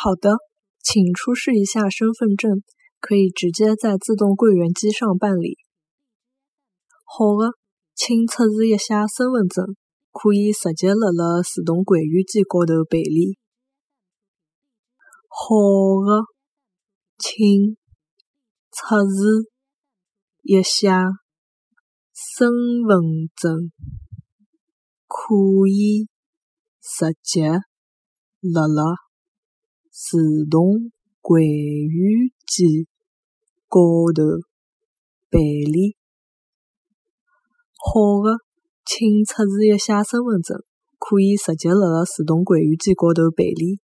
好的，请出示一下身份证，可以直接在自动柜员机上办理。好的，请出示一下身份证，可以直接辣辣自动柜员机高头办理。好的，请出示一下身份证，可以直接辣辣自动柜员机高头办理。好的，请出示一下身份证，可以直接辣辣自动柜员机高头办理。